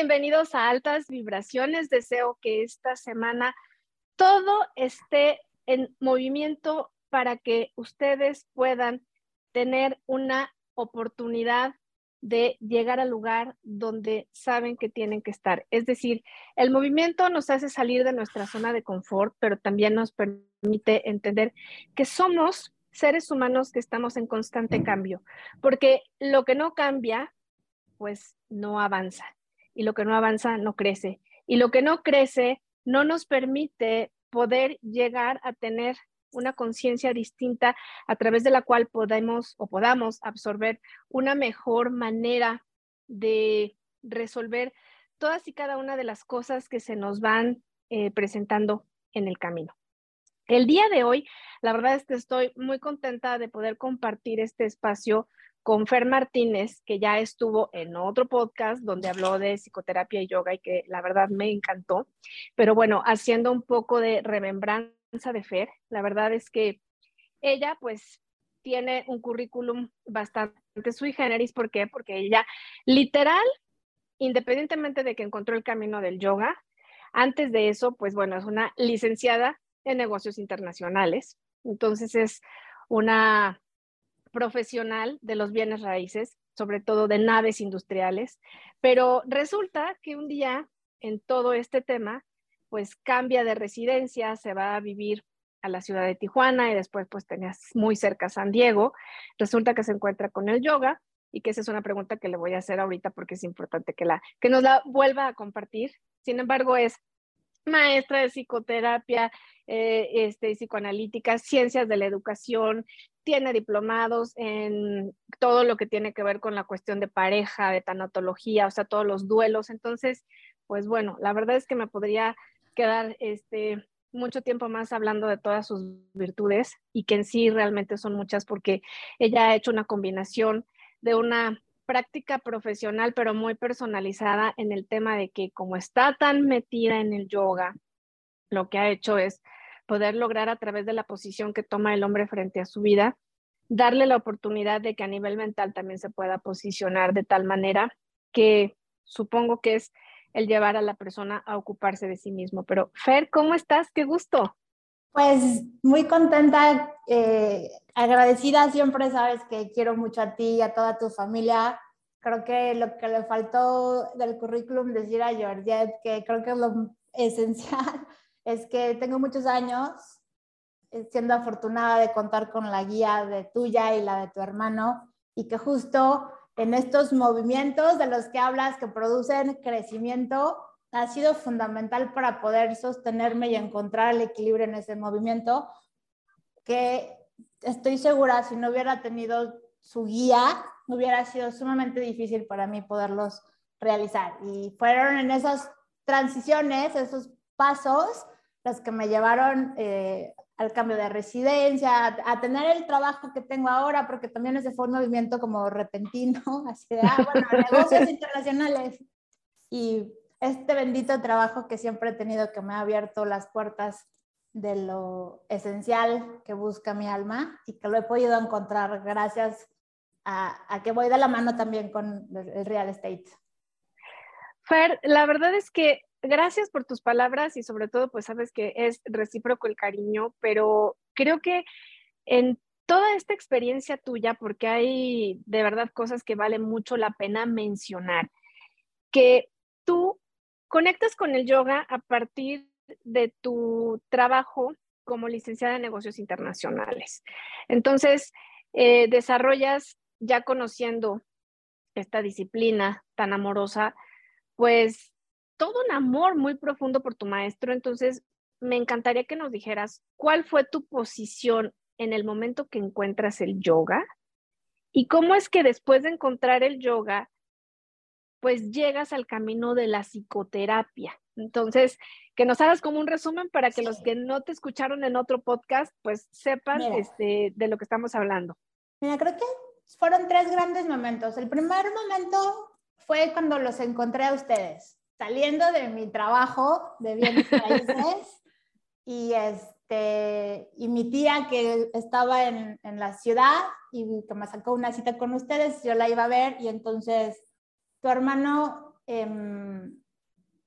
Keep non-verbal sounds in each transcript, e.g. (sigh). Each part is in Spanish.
Bienvenidos a Altas Vibraciones. Deseo que esta semana todo esté en movimiento para que ustedes puedan tener una oportunidad de llegar al lugar donde saben que tienen que estar. Es decir, el movimiento nos hace salir de nuestra zona de confort, pero también nos permite entender que somos seres humanos que estamos en constante cambio, porque lo que no cambia, pues no avanza, y lo que no avanza no crece, y lo que no crece no nos permite poder llegar a tener una conciencia distinta a través de la cual podemos o podamos absorber una mejor manera de resolver todas y cada una de las cosas que se nos van eh, presentando en el camino. El día de hoy, la verdad es que estoy muy contenta de poder compartir este espacio con Fer Martínez, que ya estuvo en otro podcast donde habló de psicoterapia y yoga y que la verdad me encantó. Pero bueno, haciendo un poco de remembranza de Fer, la verdad es que ella pues tiene un currículum bastante sui generis. ¿Por qué? Porque ella literal, independientemente de que encontró el camino del yoga, antes de eso, pues bueno, es una licenciada en negocios internacionales. Entonces es una profesional de los bienes raíces, sobre todo de naves industriales, pero resulta que un día en todo este tema, pues cambia de residencia, se va a vivir a la ciudad de Tijuana y después pues tenías muy cerca San Diego, resulta que se encuentra con el yoga y que esa es una pregunta que le voy a hacer ahorita porque es importante que, la, que nos la vuelva a compartir. Sin embargo, es maestra de psicoterapia, eh, este, psicoanalítica, ciencias de la educación, tiene diplomados en todo lo que tiene que ver con la cuestión de pareja, de tanatología, o sea, todos los duelos. Entonces, pues bueno, la verdad es que me podría quedar este, mucho tiempo más hablando de todas sus virtudes y que en sí realmente son muchas porque ella ha hecho una combinación de una práctica profesional, pero muy personalizada en el tema de que como está tan metida en el yoga, lo que ha hecho es poder lograr a través de la posición que toma el hombre frente a su vida, darle la oportunidad de que a nivel mental también se pueda posicionar de tal manera que supongo que es el llevar a la persona a ocuparse de sí mismo. Pero Fer, ¿cómo estás? Qué gusto. Pues muy contenta, eh, agradecida siempre, sabes que quiero mucho a ti y a toda tu familia. Creo que lo que le faltó del currículum decir a Georgette, que creo que es lo esencial, (laughs) es que tengo muchos años eh, siendo afortunada de contar con la guía de tuya y la de tu hermano y que justo en estos movimientos de los que hablas que producen crecimiento ha sido fundamental para poder sostenerme y encontrar el equilibrio en ese movimiento que estoy segura si no hubiera tenido su guía hubiera sido sumamente difícil para mí poderlos realizar y fueron en esas transiciones esos pasos los que me llevaron eh, al cambio de residencia, a, tener el trabajo que tengo ahora, porque también ese fue un movimiento como repentino, (laughs) así de, ah, bueno, (laughs) negocios internacionales. Y este bendito trabajo que siempre he tenido, que me ha abierto las puertas de lo esencial que busca mi alma y que lo he podido encontrar gracias a, a que voy de la mano también con el real estate. Fer, la verdad es que gracias por tus palabras y sobre todo, pues sabes que es recíproco el cariño, pero creo que en toda esta experiencia tuya, porque hay de verdad cosas que vale mucho la pena mencionar, que tú conectas con el yoga a partir de tu trabajo como licenciada en negocios internacionales. Entonces, eh, desarrollas ya conociendo esta disciplina tan amorosa, pues todo un amor muy profundo por tu maestro, entonces me encantaría que nos dijeras cuál fue tu posición en el momento que encuentras el yoga y cómo es que después de encontrar el yoga, pues llegas al camino de la psicoterapia. Entonces, que nos hagas como un resumen para que los que no te escucharon en otro podcast, pues sepan este, de lo que estamos hablando. Mira, creo que fueron tres grandes momentos. El primer momento fue cuando los encontré a ustedes saliendo de mi trabajo de bienes (laughs) raíces y, este, y mi tía que estaba en, en, la ciudad y que me sacó una cita con ustedes, yo la iba a ver y entonces tu hermano em,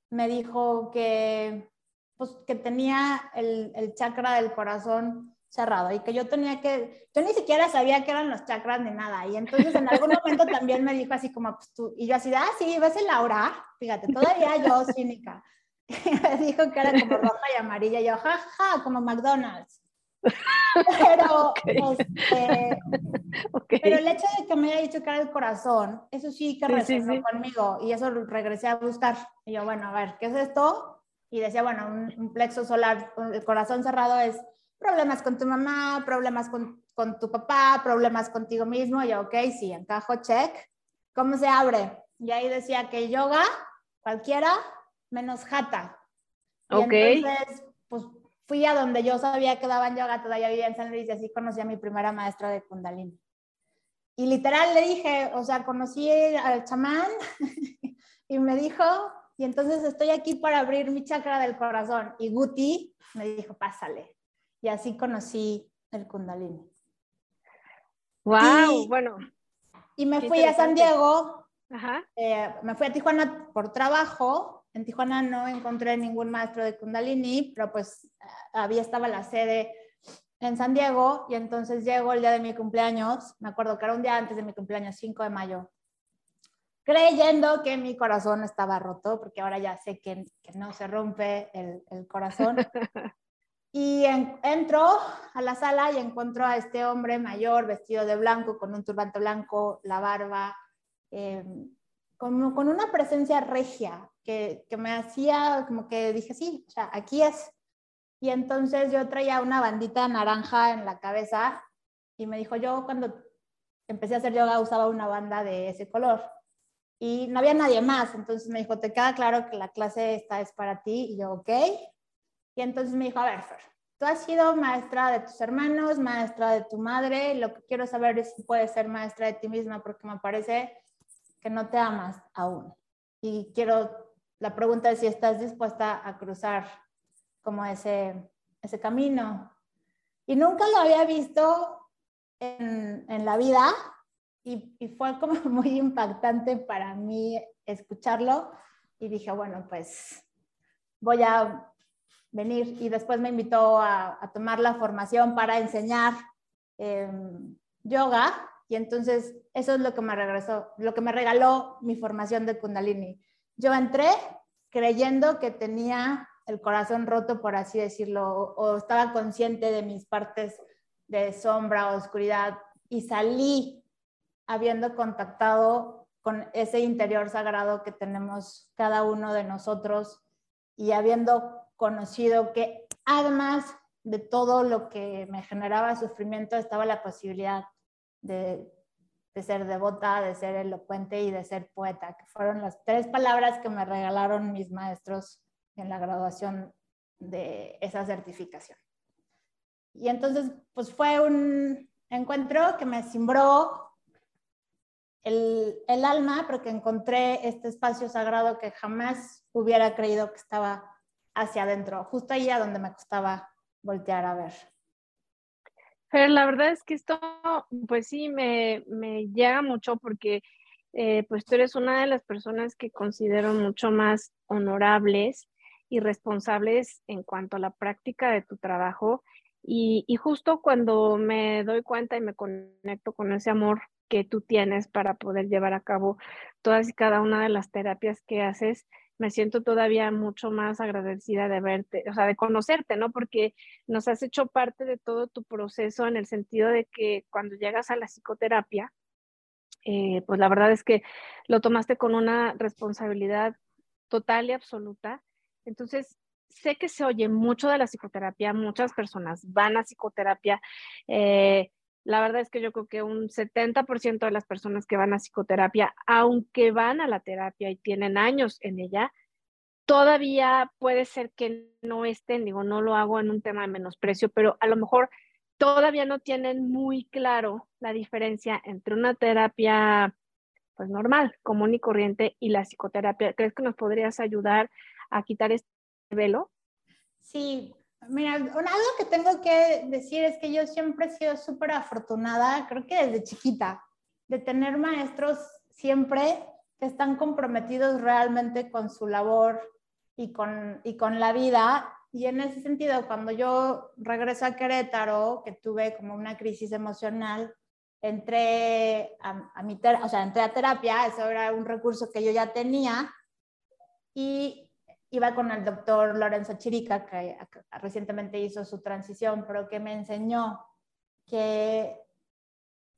me dijo que, pues, que tenía el, el chakra del corazón cerrado y que yo tenía que, yo ni siquiera sabía que eran los chakras ni nada. Y entonces en algún momento también me dijo así como, pues tú, y yo así, ah, sí, ves el aura, fíjate, todavía yo cínica. Y (laughs) me dijo que era como roja y amarilla, y yo, jaja, ja, como McDonald's. (laughs) Pero, este, (laughs) pero el hecho de que me haya dicho que era el corazón, eso sí que resonó conmigo y eso regresé a buscar. Y yo, bueno, a ver, ¿qué es esto? Y decía, bueno, un, un plexo solar, el corazón cerrado es problemas con tu mamá, problemas con, con tu papá, problemas contigo mismo. Y yo, ok, sí, encajo, check. ¿Cómo se abre? Y ahí decía que yoga, cualquiera, menos jata. Y ok. Entonces, pues fui a donde yo sabía que daban yoga, todavía vivía en San Luis y así conocí a mi primera maestra de Kundalini. Y literal le dije, o sea, conocí al chamán (laughs) y me dijo, y entonces estoy aquí para abrir mi chakra del corazón. Y Guti me dijo, pásale. Y así conocí el Kundalini. ¡Wow! bueno. Y me fui a San Diego, eh, me fui a Tijuana por trabajo. En Tijuana no encontré ningún maestro de Kundalini, pero pues eh, había estaba la sede en San Diego y entonces llegó el día de mi cumpleaños, me acuerdo que era un día antes de mi cumpleaños, 5 de mayo, creyendo que mi corazón estaba roto, porque ahora ya sé que, que no se rompe el, el corazón. (laughs) Y entro a la sala y encuentro a este hombre mayor vestido de blanco, con un turbante blanco, la barba, em, con, con, una presencia regia que, que, me hacía como que dije, sí, o sea, aquí es. Y entonces yo traía una bandita naranja en la cabeza y me dijo, yo cuando empecé a hacer yoga usaba una banda de ese color y no había nadie más. Entonces me dijo, ¿te queda claro que la clase esta es para ti? Y yo, ok. Y entonces me dijo, a ver, Fer, tú has sido maestra de tus hermanos, maestra de tu madre, lo que quiero saber es si puedes ser maestra de ti misma porque me parece que no te amas aún. Y quiero, la pregunta es si estás dispuesta a cruzar como ese, ese camino. Y nunca lo había visto en, en la vida y, fue como (laughs) muy impactante para mí escucharlo y dije, bueno, pues voy a venir y después me invitó a, tomar la formación para enseñar em, yoga y entonces eso es lo que me regresó, lo que me regaló mi formación de Kundalini. Yo entré creyendo que tenía el corazón roto, por así decirlo, o, estaba consciente de mis partes de sombra o oscuridad y salí habiendo contactado con ese interior sagrado que tenemos cada uno de nosotros y habiendo conocido que además de todo lo que me generaba sufrimiento estaba la posibilidad de, de, ser devota, de ser elocuente y de ser poeta, que fueron las tres palabras que me regalaron mis maestros en la graduación de esa certificación. Y entonces, pues fue un encuentro que me cimbró el, el alma, porque encontré este espacio sagrado que jamás hubiera creído que estaba hacia adentro, justo ahí a donde me costaba voltear a ver. Pero la verdad es que esto, pues sí, me, llega mucho porque eh, pues tú eres una de las personas que considero mucho más honorables y responsables en cuanto a la práctica de tu trabajo. Y, justo cuando me doy cuenta y me conecto con ese amor que tú tienes para poder llevar a cabo todas y cada una de las terapias que haces, me siento todavía mucho más agradecida de verte, o sea, de conocerte, ¿no? Porque nos has hecho parte de todo tu proceso en el sentido de que cuando llegas a la psicoterapia, eh, pues la verdad es que lo tomaste con una responsabilidad total y absoluta. Entonces, sé que se oye mucho de la psicoterapia, muchas personas van a psicoterapia. Eh, la verdad es que yo creo que un 70% de las personas que van a psicoterapia, aunque van a la terapia y tienen años en ella, todavía puede ser que no estén, digo, no lo hago en un tema de menosprecio, pero a lo mejor todavía no tienen muy claro la diferencia entre una terapia pues normal, común y corriente y la psicoterapia. ¿Crees que nos podrías ayudar a quitar este velo? Sí, Mira, algo que tengo que decir es que yo siempre he sido súper afortunada, creo que desde chiquita, de tener maestros siempre que están comprometidos realmente con su labor y con, y con la vida. Y en ese sentido, cuando yo regreso a Querétaro, que tuve como una crisis emocional, entré a, a mi o sea, entré a terapia, eso era un recurso que yo ya tenía, y iba con el doctor Lorenzo Chirica, que recientemente hizo su transición, pero que me enseñó que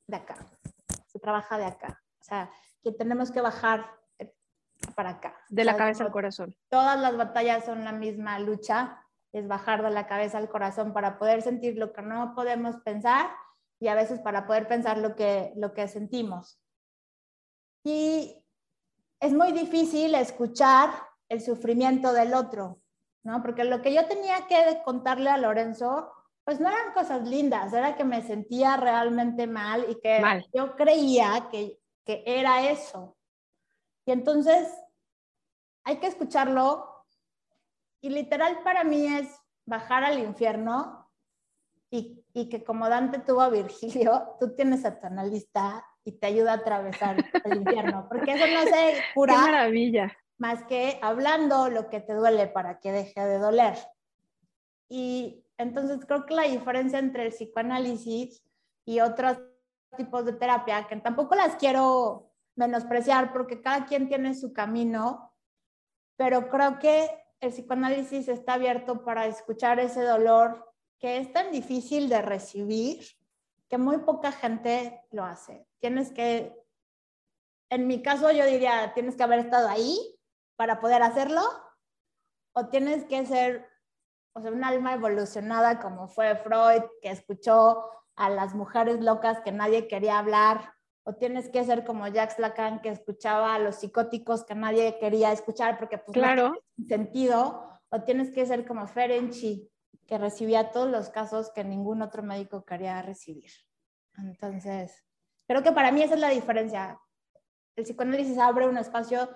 de acá, se trabaja de acá, o sea, que tenemos que bajar para acá. De la cabeza al corazón. Todas las batallas son la misma lucha, es bajar de la cabeza al corazón para poder sentir lo que no podemos pensar y a veces para poder pensar lo que, lo que sentimos. Y es muy difícil escuchar el sufrimiento del otro, ¿no? Porque lo que yo tenía que contarle a Lorenzo, pues no eran cosas lindas, era que me sentía realmente mal y que yo creía que, que era eso. Y entonces hay que escucharlo y literal para mí es bajar al infierno y, y, que como Dante tuvo a Virgilio, tú tienes a tu analista y te ayuda a atravesar el infierno, porque eso no se cura. Qué maravilla más que hablando lo que te duele para que deje de doler. Y entonces creo que la diferencia entre el psicoanálisis y otros tipos de terapia, que tampoco las quiero menospreciar porque cada quien tiene su camino, pero creo que el psicoanálisis está abierto para escuchar ese dolor que es tan difícil de recibir que muy poca gente lo hace. Tienes que, en mi caso yo diría, tienes que haber estado ahí para poder hacerlo? ¿O tienes que ser o sea, un alma evolucionada como fue Freud, que escuchó a las mujeres locas que nadie quería hablar? ¿O tienes que ser como Jacques Lacan, que escuchaba a los psicóticos que nadie quería escuchar porque pues claro. no sentido? ¿O tienes que ser como Ferenczi, que recibía todos los casos que ningún otro médico quería recibir? Entonces, creo que para mí esa es la diferencia. El psicoanálisis abre un espacio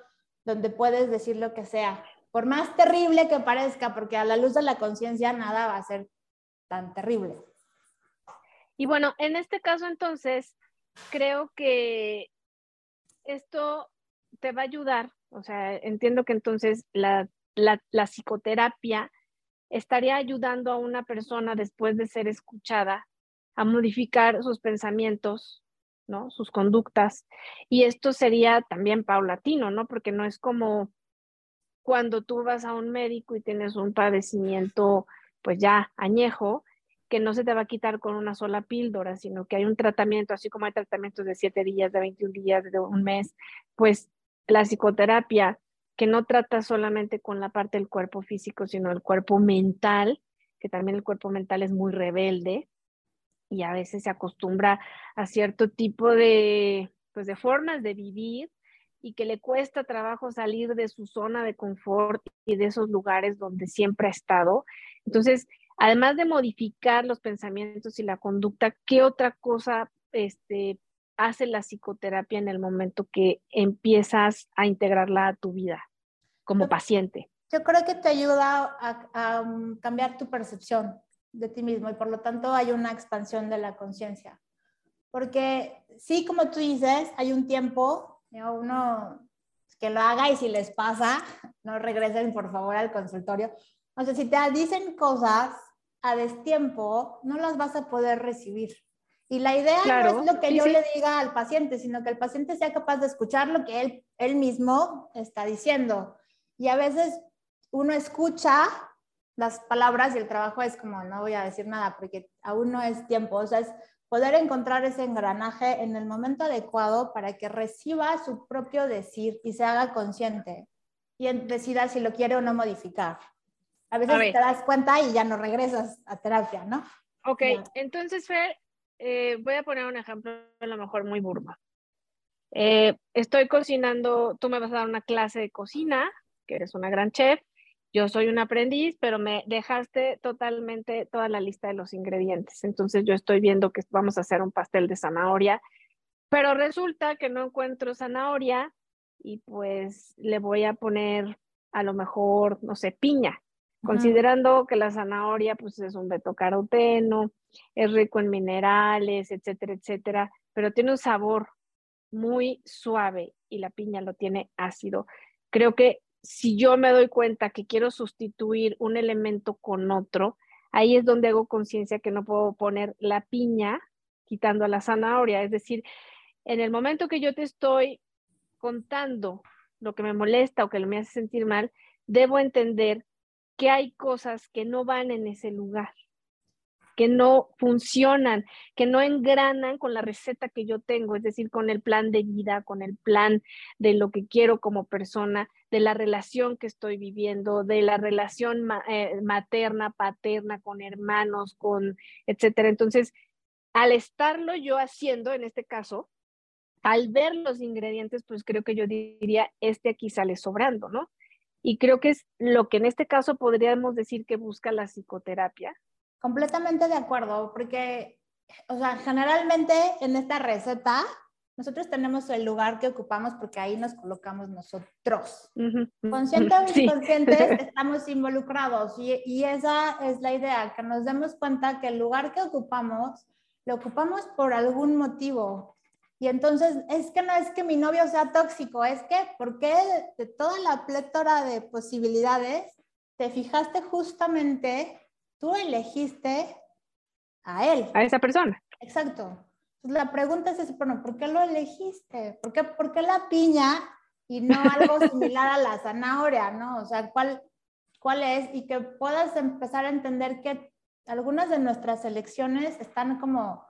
donde puedes decir lo que sea, por más terrible que parezca, porque a la luz de la conciencia nada va a ser tan terrible. Y bueno, en este caso entonces, creo que esto te va a ayudar, o sea, entiendo que entonces la, la, la psicoterapia estaría ayudando a una persona después de ser escuchada a modificar sus pensamientos, Sus conductas. Y esto sería también paulatino, ¿no? Porque no es como cuando tú vas a un médico y tienes un padecimiento, pues ya añejo, que no se te va a quitar con una sola píldora, sino que hay un tratamiento, así como hay tratamientos de 7 días, de 21 días, de un mes, pues la psicoterapia, que no trata solamente con la parte del cuerpo físico, sino el cuerpo mental, que también el cuerpo mental es muy rebelde, y a veces se acostumbra a cierto tipo de, pues, de formas de vivir y que le cuesta trabajo salir de su zona de confort y de esos lugares donde siempre ha estado. Entonces, además de modificar los pensamientos y la conducta, ¿qué otra cosa este, hace la psicoterapia en el momento que empiezas a integrarla a tu vida como paciente? Yo creo que te ayuda a, a um, cambiar tu percepción de ti mismo y por lo tanto hay una expansión de la conciencia. Porque sí, como tú dices, hay un tiempo, uno que lo haga y si les pasa, (laughs) no regresen por favor al consultorio. O sea, si te dicen cosas a destiempo, no las vas a poder recibir. Y la idea no es lo que yo le diga al paciente, sino que el paciente sea capaz de escuchar lo que él, él mismo está diciendo. Y a veces uno escucha las palabras y el trabajo es como, no voy a decir nada porque aún no es tiempo, o sea, es poder encontrar ese engranaje en el momento adecuado para que reciba su propio decir y se haga consciente y decida si lo quiere o no modificar. A veces te das cuenta y ya no regresas a terapia, ¿no? Ok, entonces Fer, eh, voy a poner un ejemplo a lo mejor muy burba. Eh, estoy cocinando, tú me vas a dar una clase de cocina, que eres una gran chef, yo soy un aprendiz, pero me dejaste totalmente toda la lista de los ingredientes. Entonces yo estoy viendo que vamos a hacer un pastel de zanahoria, pero resulta que no encuentro zanahoria y pues le voy a poner a lo mejor, no sé, piña, considerando que la zanahoria pues es un betocaroteno, es rico en minerales, etcétera, etcétera, pero tiene un sabor muy suave y la piña lo tiene ácido. Creo que si yo me doy cuenta que quiero sustituir un elemento con otro, ahí es donde hago conciencia que no puedo poner la piña quitando a la zanahoria. Es decir, en el momento que yo te estoy contando lo que me molesta o que me hace sentir mal, debo entender que hay cosas que no van en ese lugar que no funcionan, que no engranan con la receta que yo tengo, es decir, con el plan de vida, con el plan de lo que quiero como persona, de la relación que estoy viviendo, de la relación eh, materna, paterna, con hermanos, con etcétera. Entonces, al estarlo yo haciendo, en este caso, al ver los ingredientes, pues creo que yo diría, este aquí sale sobrando, ¿no? Y creo que es lo que en este caso podríamos decir que busca la psicoterapia, Completamente de acuerdo, porque, o sea, generalmente en esta receta nosotros tenemos el lugar que ocupamos porque ahí nos colocamos nosotros. Consciente o (laughs) inconscientes (laughs) estamos involucrados y, y, esa es la idea, que nos demos cuenta que el lugar que ocupamos lo ocupamos por algún motivo. Y entonces es que no es que mi novio sea tóxico, es que porque de toda la plétora de posibilidades te fijaste justamente Tú elegiste a él. A esa persona. Exacto. la pregunta es, bueno, ¿por qué lo elegiste? ¿Por qué, ¿Por qué la piña y no (laughs) algo similar a la zanahoria, no? O sea, ¿cuál, ¿cuál es? Y que puedas empezar a entender que algunas de nuestras elecciones están como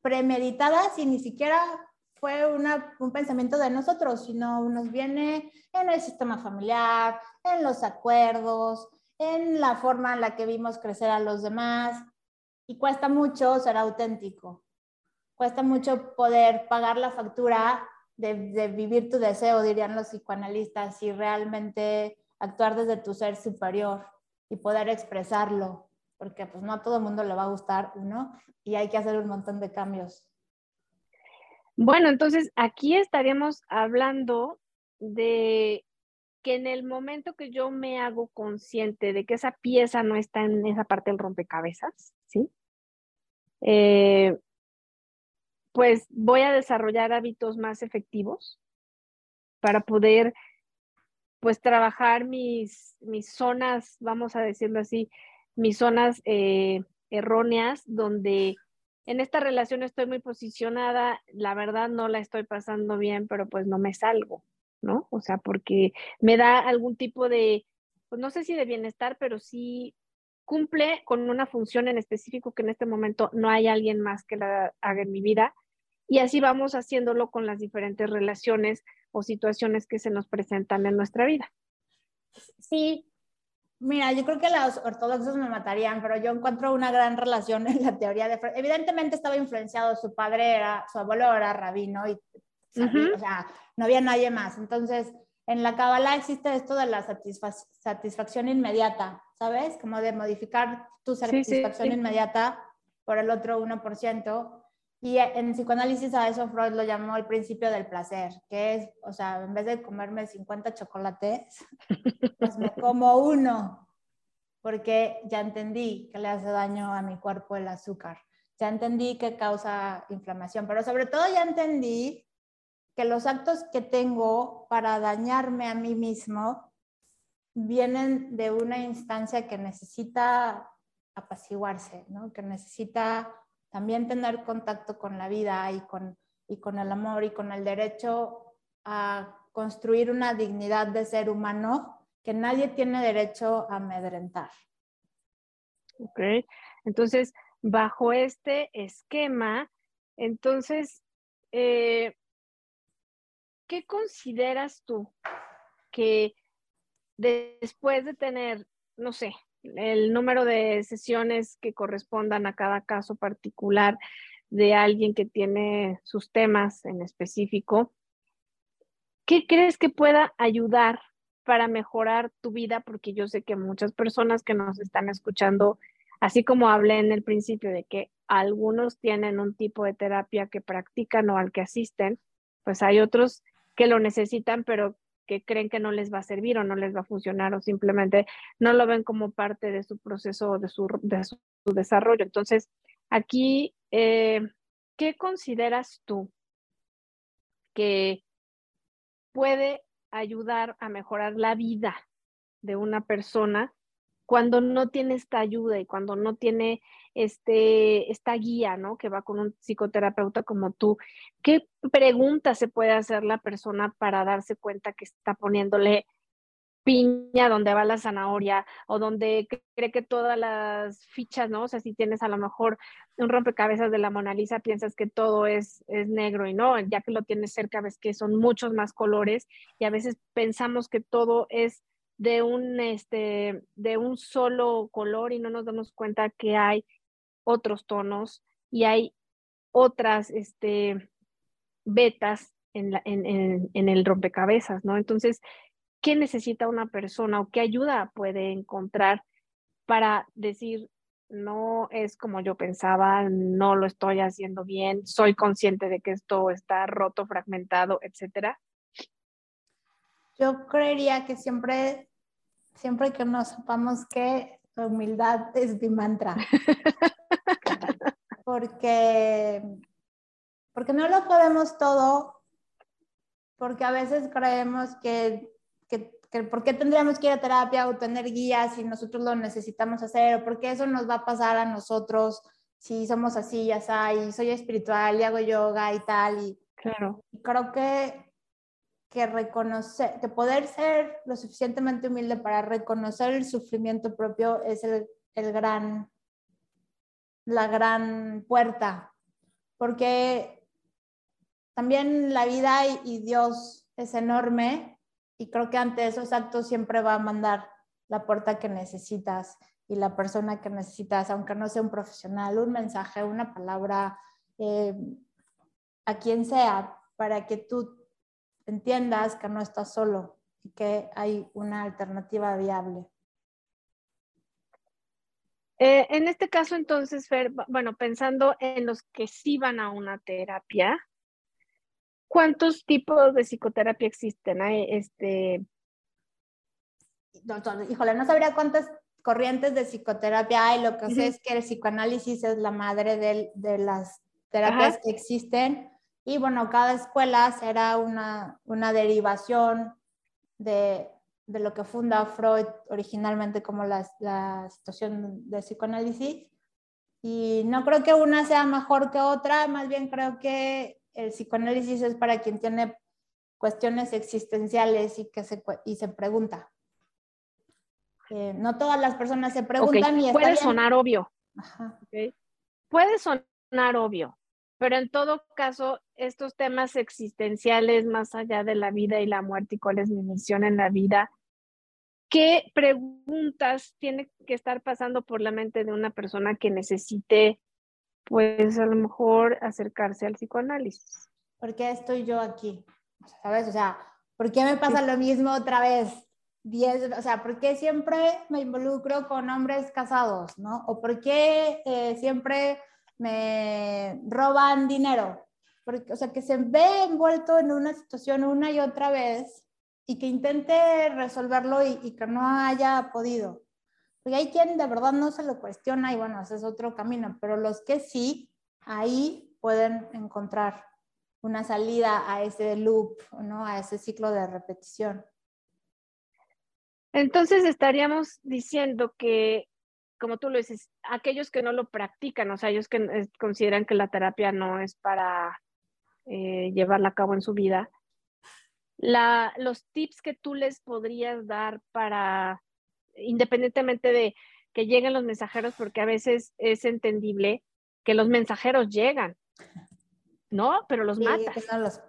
premeditadas y ni siquiera fue una, un pensamiento de nosotros, sino nos viene en el sistema familiar, en los acuerdos, en la forma en la que vimos crecer a los demás y cuesta mucho ser auténtico. Cuesta mucho poder pagar la factura de, vivir tu deseo, dirían los psicoanalistas, y realmente actuar desde tu ser superior y poder expresarlo, porque pues no a todo el mundo le va a gustar uno y hay que hacer un montón de cambios. Bueno, entonces aquí estaríamos hablando de en el momento que yo me hago consciente de que esa pieza no está en esa parte del rompecabezas, ¿sí? Eh, pues voy a desarrollar hábitos más efectivos para poder pues trabajar mis, mis zonas, vamos a decirlo así, mis zonas eh, erróneas donde en esta relación estoy muy posicionada, la verdad no la estoy pasando bien, pero pues no me salgo, ¿no? O sea, porque me da algún tipo de, pues no sé si de bienestar, pero sí cumple con una función en específico que en este momento no hay alguien más que la haga en mi vida. Y así vamos haciéndolo con las diferentes relaciones o situaciones que se nos presentan en nuestra vida. Sí, mira, yo creo que los ortodoxos me matarían, pero yo encuentro una gran relación en la teoría de Evidentemente estaba influenciado, su padre era, su abuelo era rabino y o sea, no había nadie más. Entonces, en la Kabbalah existe esto de la satisfacción inmediata, ¿sabes? Como de modificar tu satisfacción inmediata por el otro 1%. Y en psicoanálisis a eso Freud lo llamó el principio del placer, que es, o sea, en vez de comerme 50 chocolates, (laughs) pues me como uno, porque ya entendí que le hace daño a mi cuerpo el azúcar, ya entendí que causa inflamación, pero sobre todo ya entendí que los actos que tengo para dañarme a mí mismo vienen de una instancia que necesita apaciguarse, ¿no? que necesita también tener contacto con la vida y con, y con el amor y con el derecho a construir una dignidad de ser humano que nadie tiene derecho a amedrentar. Ok, entonces, bajo este esquema, entonces, eh, ¿qué consideras tú que después de tener, no sé, el número de sesiones que correspondan a cada caso particular de alguien que tiene sus temas en específico, ¿qué crees que pueda ayudar para mejorar tu vida? Porque yo sé que muchas personas que nos están escuchando, así como hablé en el principio de que algunos tienen un tipo de terapia que practican o al que asisten, pues hay otros que lo necesitan, pero que creen que no les va a servir o no les va a funcionar o simplemente no lo ven como parte de su proceso o de su, desarrollo. Entonces, aquí, eh, ¿qué consideras tú que puede ayudar a mejorar la vida de una persona cuando no tiene esta ayuda y cuando no tiene este, esta guía, ¿no? Que va con un psicoterapeuta como tú. ¿Qué preguntas se puede hacer la persona para darse cuenta que está poniéndole piña donde va la zanahoria o donde cree que todas las fichas, ¿no? O sea, si tienes a lo mejor un rompecabezas de la Mona Lisa, piensas que todo es, es negro y no, ya que lo tienes cerca ves que son muchos más colores y a veces pensamos que todo es de un, este, de un solo color y no nos damos cuenta que hay otros tonos y hay otras este, vetas en, la, en, en, el rompecabezas, ¿no? Entonces, ¿qué necesita una persona o qué ayuda puede encontrar para decir, no es como yo pensaba, no lo estoy haciendo bien, soy consciente de que esto está roto, fragmentado, etcétera? Yo creería que siempre siempre que nos sepamos que la humildad es mi mantra. (laughs) porque, porque no lo podemos todo, porque a veces creemos que, que, que por qué tendríamos que ir a terapia o tener guías si nosotros lo necesitamos hacer, o por qué eso nos va a pasar a nosotros si somos así, ya está, y soy espiritual y hago yoga y tal. Y, claro. Y creo que que reconocer, que poder ser lo suficientemente humilde para reconocer el sufrimiento propio es el, el gran, la gran puerta, porque también la vida y, Dios es enorme y creo que ante esos actos siempre va a mandar la puerta que necesitas y la persona que necesitas, aunque no sea un profesional, un mensaje, una palabra, eh, a quien sea, para que tú entiendas que no estás solo y que hay una alternativa viable. Eh, en este caso, entonces, Fer, bueno, pensando en los que sí van a una terapia, ¿cuántos tipos de psicoterapia existen? Hay este. híjole, no sabría cuántas corrientes de psicoterapia hay. Lo que sé es que el psicoanálisis es la madre de, de las terapias que existen. Y bueno, cada escuela será una, una derivación de, de, lo que funda Freud originalmente como la, la situación de psicoanálisis. Y no creo que una sea mejor que otra, más bien creo que el psicoanálisis es para quien tiene cuestiones existenciales y que se, y se pregunta. Eh, no todas las personas se preguntan y puede sonar obvio. Puede sonar obvio, pero en todo caso, estos temas existenciales más allá de la vida y la muerte y cuál es mi misión en la vida, ¿qué preguntas tiene que estar pasando por la mente de una persona que necesite, pues a lo mejor acercarse al psicoanálisis? ¿Por qué estoy yo aquí? ¿Sabes? O sea, ¿por qué me pasa lo mismo otra vez? Diez, o sea, ¿por qué siempre me involucro con hombres casados, no? ¿O por qué eh, siempre me roban dinero. Porque, o sea, que se ve envuelto en una situación una y otra vez y que intente resolverlo y, que no haya podido. Porque hay quien de verdad no se lo cuestiona y bueno, ese es otro camino, pero los que sí, ahí pueden encontrar una salida a ese loop, ¿no? A ese ciclo de repetición. Entonces estaríamos diciendo que como tú lo dices, aquellos que no lo practican, o sea, ellos que consideran que la terapia no es para eh, llevarla a cabo en su vida, la, los tips que tú les podrías dar para, independientemente de que lleguen los mensajeros, porque a veces es entendible que los mensajeros llegan, ¿no? Pero los matan.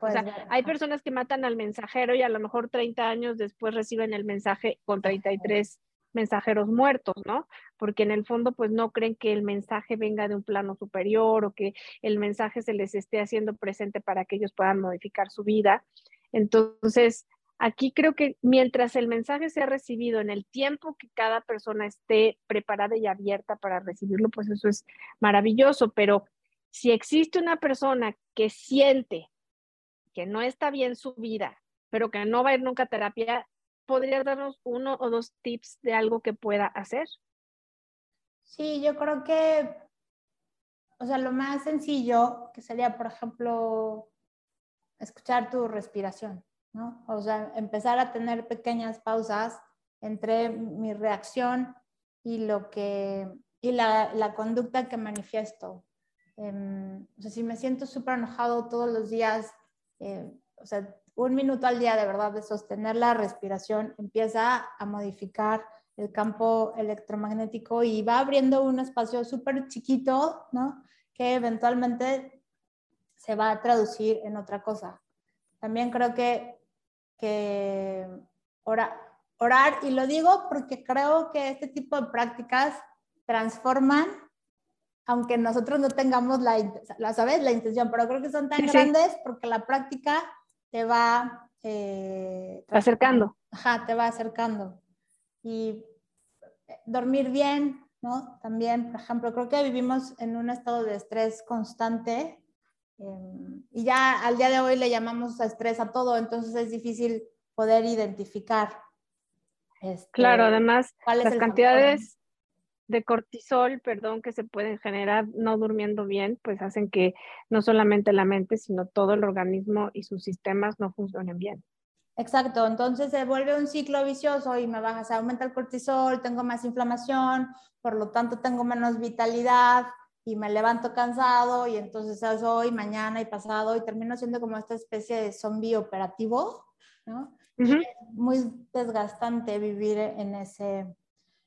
o sea, hay personas que matan al mensajero y a lo mejor 30 años después reciben el mensaje con 33 mensajeros muertos, ¿no? Porque en el fondo pues no creen que el mensaje venga de un plano superior o que el mensaje se les esté haciendo presente para que ellos puedan modificar su vida. Entonces, aquí creo que mientras el mensaje sea recibido en el tiempo que cada persona esté preparada y abierta para recibirlo, pues eso es maravilloso, pero si existe una persona que siente que no está bien su vida, pero que no va a ir nunca a terapia, ¿podrías darnos uno o dos tips de algo que pueda hacer? Sí, yo creo que, o sea, lo más sencillo, que sería, por ejemplo, escuchar tu respiración, ¿no? O sea, empezar a tener pequeñas pausas entre mi reacción y lo que, y la, la conducta que manifiesto. Em, o sea, si me siento súper enojado todos los días, eh, o sea, un minuto al día de verdad de sostener la respiración empieza a modificar el campo electromagnético y va abriendo un espacio súper chiquito, ¿no? Que eventualmente se va a traducir en otra cosa. También creo que, que orar, orar, y lo digo porque creo que este tipo de prácticas transforman, aunque nosotros no tengamos la, la ¿sabes? la intención, pero creo que son tan grandes porque la práctica te va eh, acercando. Ajá, te va acercando. Y dormir bien, ¿no? También, por ejemplo, creo que vivimos en un estado de estrés constante em, y ya al día de hoy le llamamos a estrés a todo, entonces es difícil poder identificar. Este, claro, además, las cantidades de cortisol, perdón, que se pueden generar no durmiendo bien, pues hacen que no solamente la mente, sino todo el organismo y sus sistemas no funcionen bien. Exacto, entonces se vuelve un ciclo vicioso y me baja, se aumenta el cortisol, tengo más inflamación, por lo tanto tengo menos vitalidad y me levanto cansado y entonces es hoy, mañana y pasado y termino siendo como esta especie de zombie operativo, ¿no? Es muy desgastante vivir en ese,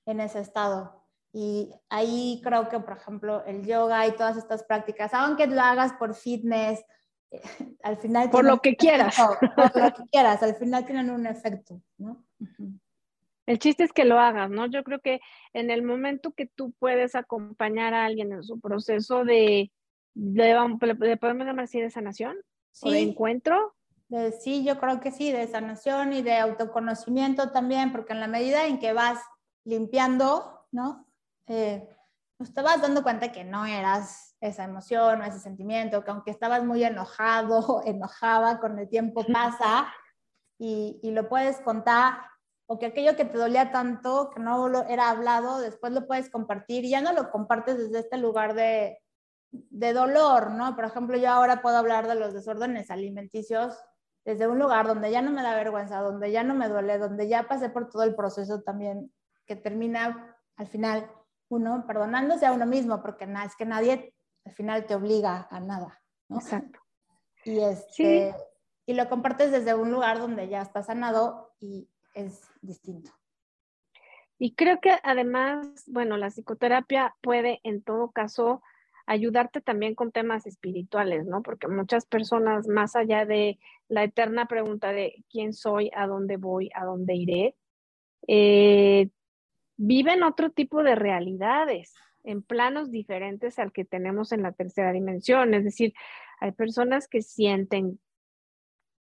en ese estado. Y ahí creo que, por ejemplo, el yoga y todas estas prácticas, aunque lo hagas por fitness, (laughs) al final... Por lo que quieras. (laughs) por lo que quieras, al final tienen un efecto, ¿no? El chiste es que lo hagas, ¿no? Yo creo que en el momento que tú puedes acompañar a alguien en su proceso de, de, podemos llamar así de sanación o de encuentro. sí, yo creo que sí, de sanación y de autoconocimiento también, porque en la medida en que vas limpiando, ¿no? Eh, te vas dando cuenta que no eras esa emoción o ese sentimiento, que aunque estabas muy enojado, (laughs) enojaba, con el tiempo pasa y, y, lo puedes contar, o que aquello que te dolía tanto, que no lo era hablado, después lo puedes compartir y ya no lo compartes desde este lugar de, de dolor, ¿no? Por ejemplo, yo ahora puedo hablar de los desórdenes alimenticios desde un lugar donde ya no me da vergüenza, donde ya no me duele, donde ya pasé por todo el proceso también que termina al final uno perdonándose a uno mismo, porque nada, es que nadie al final te obliga a nada. Exacto. Y, este, y lo compartes desde un lugar donde ya está sanado y es distinto. Y creo que además, bueno, la psicoterapia puede en todo caso ayudarte también con temas espirituales, ¿no? Porque muchas personas, más allá de la eterna pregunta de quién soy, a dónde voy, a dónde iré, eh, viven otro tipo de realidades en planos diferentes al que tenemos en la tercera dimensión. Es decir, hay personas que sienten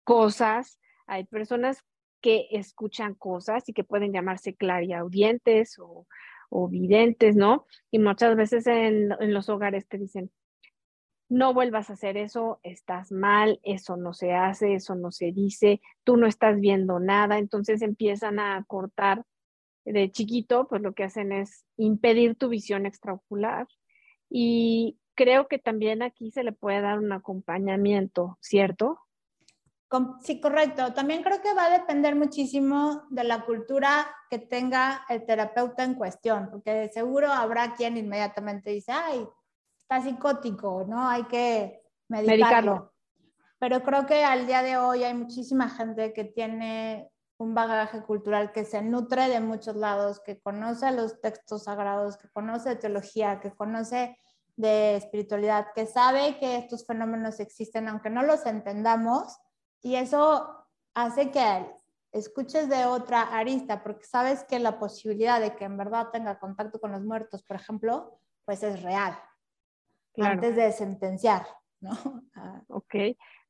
cosas, hay personas que escuchan cosas y que pueden llamarse clariaudientes o, o videntes, ¿no? Y muchas veces en, en los hogares te dicen, no vuelvas a hacer eso, estás mal, eso no se hace, eso no se dice, tú no estás viendo nada, entonces empiezan a cortar de chiquito, pues lo que hacen es impedir tu visión extraocular. Y creo que también aquí se le puede dar un acompañamiento, ¿cierto? Sí, correcto. También creo que va a depender muchísimo de la cultura que tenga el terapeuta en cuestión, porque seguro habrá quien inmediatamente dice, ay, está psicótico, ¿no? Hay que medicarlo. Pero creo que al día de hoy hay muchísima gente que tiene un bagaje cultural que se nutre de muchos lados, que conoce los textos sagrados, que conoce teología, que conoce de espiritualidad, que sabe que estos fenómenos existen aunque no los entendamos y eso hace que escuches de otra arista porque sabes que la posibilidad de que en verdad tenga contacto con los muertos, por ejemplo, pues es real. Antes de sentenciar, ¿no? (laughs) Ah. ok.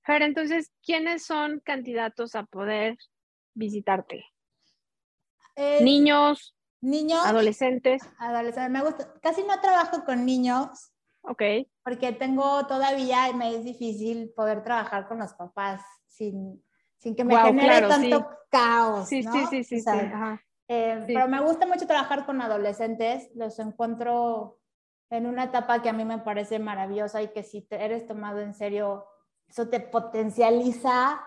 Fer, entonces, ¿quiénes son candidatos a poder visitarte? niños, niños, adolescentes. Adolescentes, me gusta. Casi no trabajo con niños. Ok. Porque tengo todavía, me es difícil poder trabajar con los papás sin, sin que me genere tanto caos. Sí, sí, sí, sí, eh, Pero me gusta mucho trabajar con adolescentes, los encuentro en una etapa que a mí me parece maravillosa y que si te eres tomado en serio eso te potencializa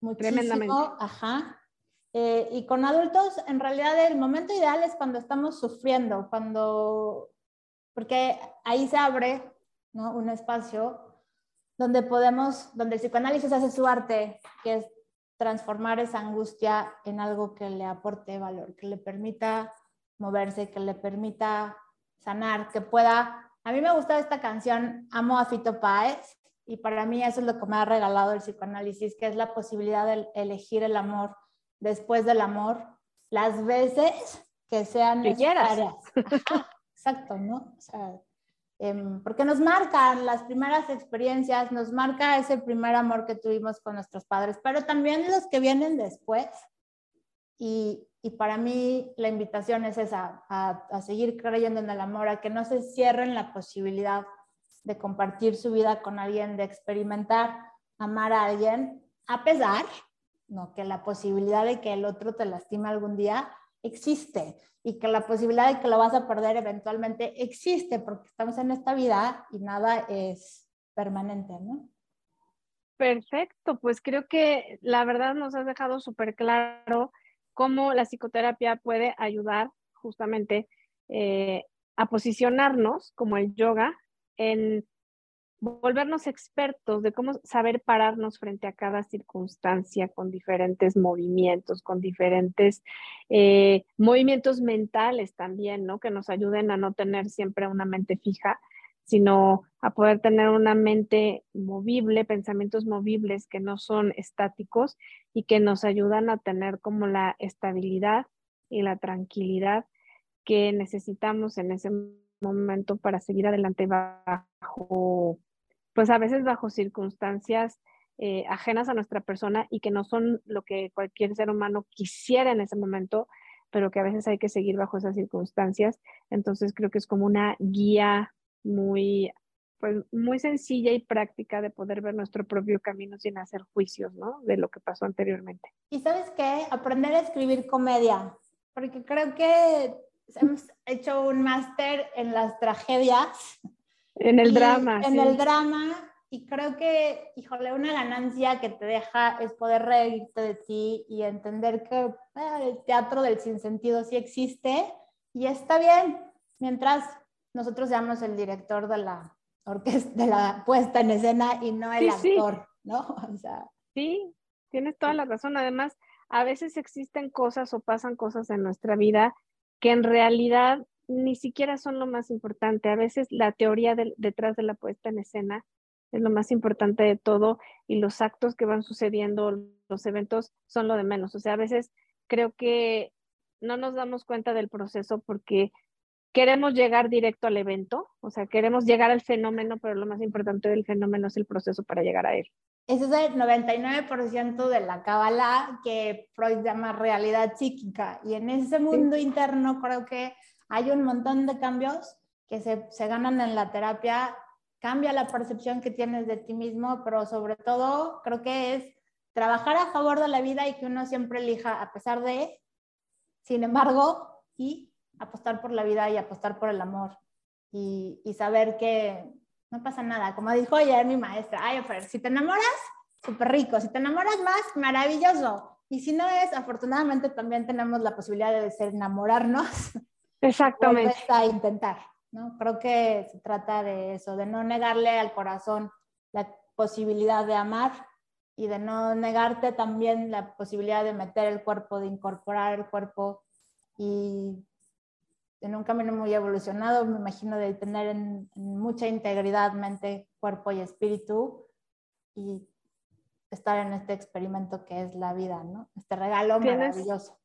muchísimo. Ajá. Eh, y con adultos, en realidad el momento ideal es cuando estamos sufriendo, cuando, porque ahí se abre ¿no? un espacio donde podemos, donde el psicoanálisis hace su arte, que es transformar esa angustia en algo que le aporte valor, que le permita moverse, que le permita sanar, que pueda... A mí me gusta esta canción, amo a Fito Páez, y para mí eso es lo que me ha regalado el psicoanálisis, que es la posibilidad de elegir el amor después del amor, las veces que sean necesarias. exacto, ¿no? O sea, em, porque nos marcan las primeras experiencias, nos marca ese primer amor que tuvimos con nuestros padres, pero también los que vienen después. Y, y para mí la invitación es esa, a, a, seguir creyendo en el amor, a que no se cierren la posibilidad de compartir su vida con alguien, de experimentar, amar a alguien, a pesar, no, que la posibilidad de que el otro te lastime algún día existe y que la posibilidad de que lo vas a perder eventualmente existe porque estamos en esta vida y nada es permanente, ¿no? Perfecto, pues creo que la verdad nos has dejado súper claro cómo la psicoterapia puede ayudar justamente eh, a posicionarnos como el yoga en volvernos expertos de cómo saber pararnos frente a cada circunstancia con diferentes movimientos, con diferentes eh, movimientos mentales también, ¿no? Que nos ayuden a no tener siempre una mente fija, sino a poder tener una mente movible, pensamientos movibles que no son estáticos y que nos ayudan a tener como la estabilidad y la tranquilidad que necesitamos en ese momento para seguir adelante bajo, pues a veces bajo circunstancias eh, ajenas a nuestra persona y que no son lo que cualquier ser humano quisiera en ese momento, pero que a veces hay que seguir bajo esas circunstancias. Entonces creo que es como una guía muy, pues, muy sencilla y práctica de poder ver nuestro propio camino sin hacer juicios, ¿no? De lo que pasó anteriormente. Y sabes qué, aprender a escribir comedia, porque creo que hemos hecho un máster en las tragedias. En el drama. En el drama. Y creo que, híjole, una ganancia que te deja es poder reírte de ti y entender que ah, el teatro del sinsentido sí existe y está bien, mientras nosotros seamos el director de la orquesta, de la puesta en escena y no el actor, ¿no? (laughs) O sea. Sí, tienes toda la razón. Además, a veces existen cosas o pasan cosas en nuestra vida que en realidad ni siquiera son lo más importante. A veces la teoría detrás de la puesta en escena es lo más importante de todo y los actos que van sucediendo, los eventos son lo de menos. O sea, a veces creo que no nos damos cuenta del proceso porque queremos llegar directo al evento, o sea, queremos llegar al fenómeno, pero lo más importante del fenómeno es el proceso para llegar a él. Ese es el 99% de la Kabbalah que Freud llama realidad psíquica. Y en ese mundo interno creo que hay un montón de cambios que se, se ganan en la terapia. Cambia la percepción que tienes de ti mismo, pero sobre todo creo que es trabajar a favor de la vida y que uno siempre elija a pesar de, sin embargo, y apostar por la vida y apostar por el amor. Y, y saber que no pasa nada. Como dijo ayer mi maestra, ay, pero si te enamoras, súper rico. Si te enamoras más, maravilloso. Y si no es, afortunadamente también tenemos la posibilidad de ser enamorarnos. (laughs) Exactamente. a intentar, ¿no? Creo que se trata de eso, de no negarle al corazón la posibilidad de amar y de no negarte también la posibilidad de meter el cuerpo, de incorporar el cuerpo y en un camino muy evolucionado, me imagino de tener en, mucha integridad mente, cuerpo y espíritu y estar en este experimento que es la vida, ¿no? Este regalo maravilloso.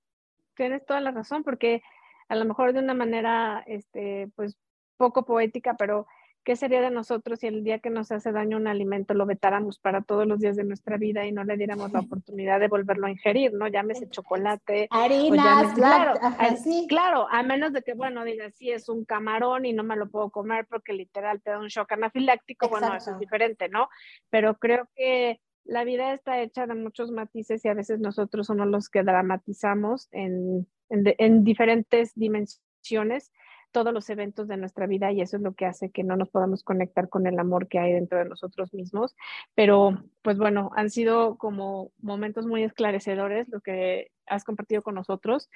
Tienes toda la razón, porque a lo mejor de una manera, este, pues poco poética, pero ¿qué sería de nosotros si el día que nos hace daño un alimento lo vetáramos para todos los días de nuestra vida y no le diéramos la (laughs) oportunidad de volverlo a ingerir, ¿no? Llámese chocolate. Harinas, claro, claro, a menos de que, bueno, diga, sí, es un camarón y no me lo puedo comer porque literal te da un shock anafiláctico, bueno, eso es diferente, ¿no? Pero creo que la vida está hecha de muchos matices y a veces nosotros somos los que dramatizamos en, en diferentes dimensiones todos los eventos de nuestra vida y eso es lo que hace que no nos podamos conectar con el amor que hay dentro de nosotros mismos. Pero pues bueno, han sido como momentos muy esclarecedores lo que has compartido con nosotros,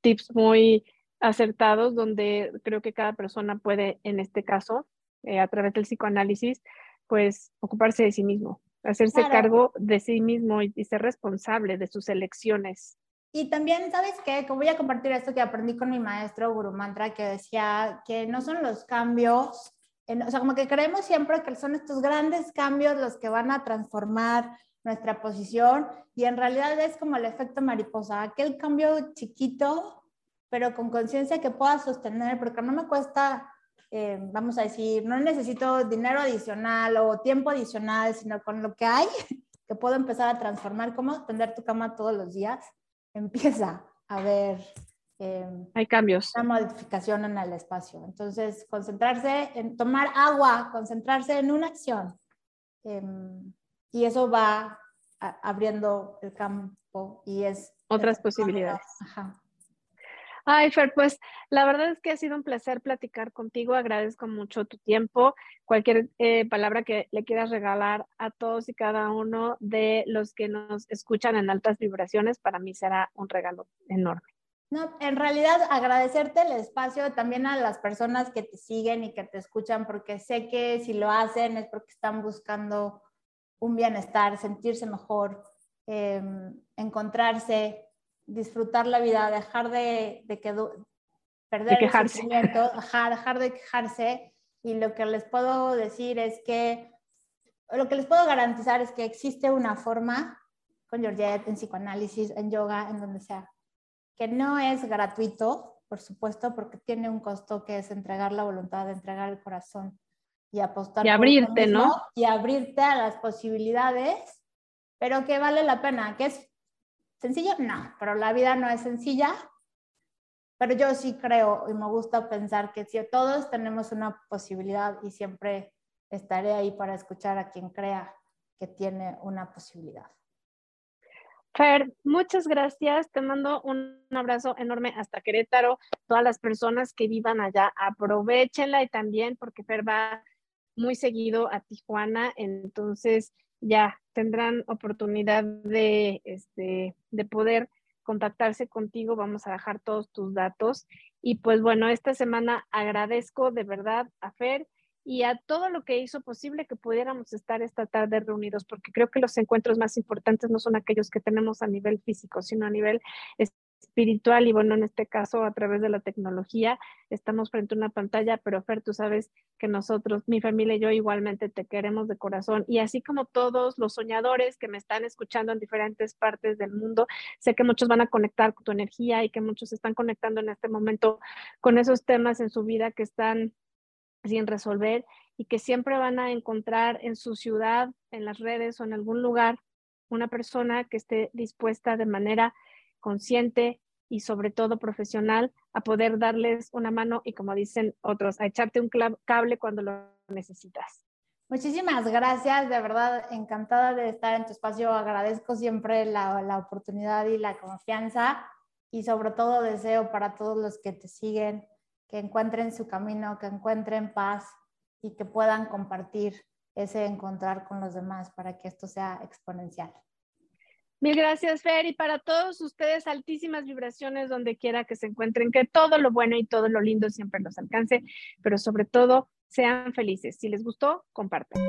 tips muy acertados donde creo que cada persona puede, en este caso, eh, a través del psicoanálisis, pues ocuparse de sí mismo, hacerse cargo de sí mismo y, ser responsable de sus elecciones. Y también, ¿sabes qué? Que voy a compartir esto que aprendí con mi maestro Guru Mantra, que decía que no son los cambios, o sea, como que creemos siempre que son estos grandes cambios los que van a transformar nuestra posición y en realidad es como el efecto mariposa, aquel cambio chiquito, pero con conciencia que pueda sostener, porque no me cuesta eh, vamos a decir, no necesito dinero adicional o tiempo adicional, sino con lo que hay, (laughs) que puedo empezar a transformar, como tender tu cama todos los días, empieza a ver... Em, hay cambios. Una modificación en el espacio. Entonces, concentrarse en tomar agua, concentrarse en una acción. Em, y eso va abriendo el campo y es... Otras posibilidades. Ajá. Ay, Fer, pues la verdad es que ha sido un placer platicar contigo. Agradezco mucho tu tiempo. Cualquier eh, palabra que le quieras regalar a todos y cada uno de los que nos escuchan en altas vibraciones, para mí será un regalo enorme. No, en realidad agradecerte el espacio también a las personas que te siguen y que te escuchan, porque sé que si lo hacen es porque están buscando un bienestar, sentirse mejor, em, encontrarse, disfrutar la vida, dejar de, de perder el sentimiento, dejar, dejar de quejarse. Y lo que les puedo decir es que, lo que les puedo garantizar es que existe una forma, con Georgette, en psicoanálisis, en yoga, en donde sea, que no es gratuito, por supuesto, porque tiene un costo que es entregar la voluntad, entregar el corazón y apostar. Y abrirte, ¿no? Y abrirte a las posibilidades, pero que vale la pena, que es ¿Sencillo? No, pero la vida no es sencilla. Pero yo sí creo y me gusta pensar que si todos tenemos una posibilidad y siempre estaré ahí para escuchar a quien crea que tiene una posibilidad. Fer, muchas gracias. Te mando un abrazo enorme hasta Querétaro. Todas las personas que vivan allá, aprovechenla y también porque Fer va muy seguido a Tijuana. Entonces, ya tendrán oportunidad de, este, de poder contactarse contigo. Vamos a dejar todos tus datos. Y pues bueno, esta semana agradezco de verdad a Fer y a todo lo que hizo posible que pudiéramos estar esta tarde reunidos, porque creo que los encuentros más importantes no son aquellos que tenemos a nivel físico, sino a nivel espiritual y bueno, en este caso a través de la tecnología, estamos frente a una pantalla, pero Fer, tú sabes que nosotros, mi familia y yo igualmente te queremos de corazón. Y así como todos los soñadores que me están escuchando en diferentes partes del mundo, sé que muchos van a conectar con tu energía y que muchos están conectando en este momento con esos temas en su vida que están sin resolver y que siempre van a encontrar en su ciudad, en las redes o en algún lugar una persona que esté dispuesta de manera consciente y sobre todo profesional a poder darles una mano y como dicen otros, a echarte un cable cuando lo necesitas. Muchísimas gracias, de verdad encantada de estar en tu espacio, agradezco siempre la, la oportunidad y la confianza y sobre todo deseo para todos los que te siguen que encuentren su camino, que encuentren paz y que puedan compartir ese encontrar con los demás para que esto sea exponencial. Mil gracias, Fer. Y para todos ustedes, altísimas vibraciones donde quiera que se encuentren, que todo lo bueno y todo lo lindo siempre los alcance, pero sobre todo sean felices. Si les gustó, compartan.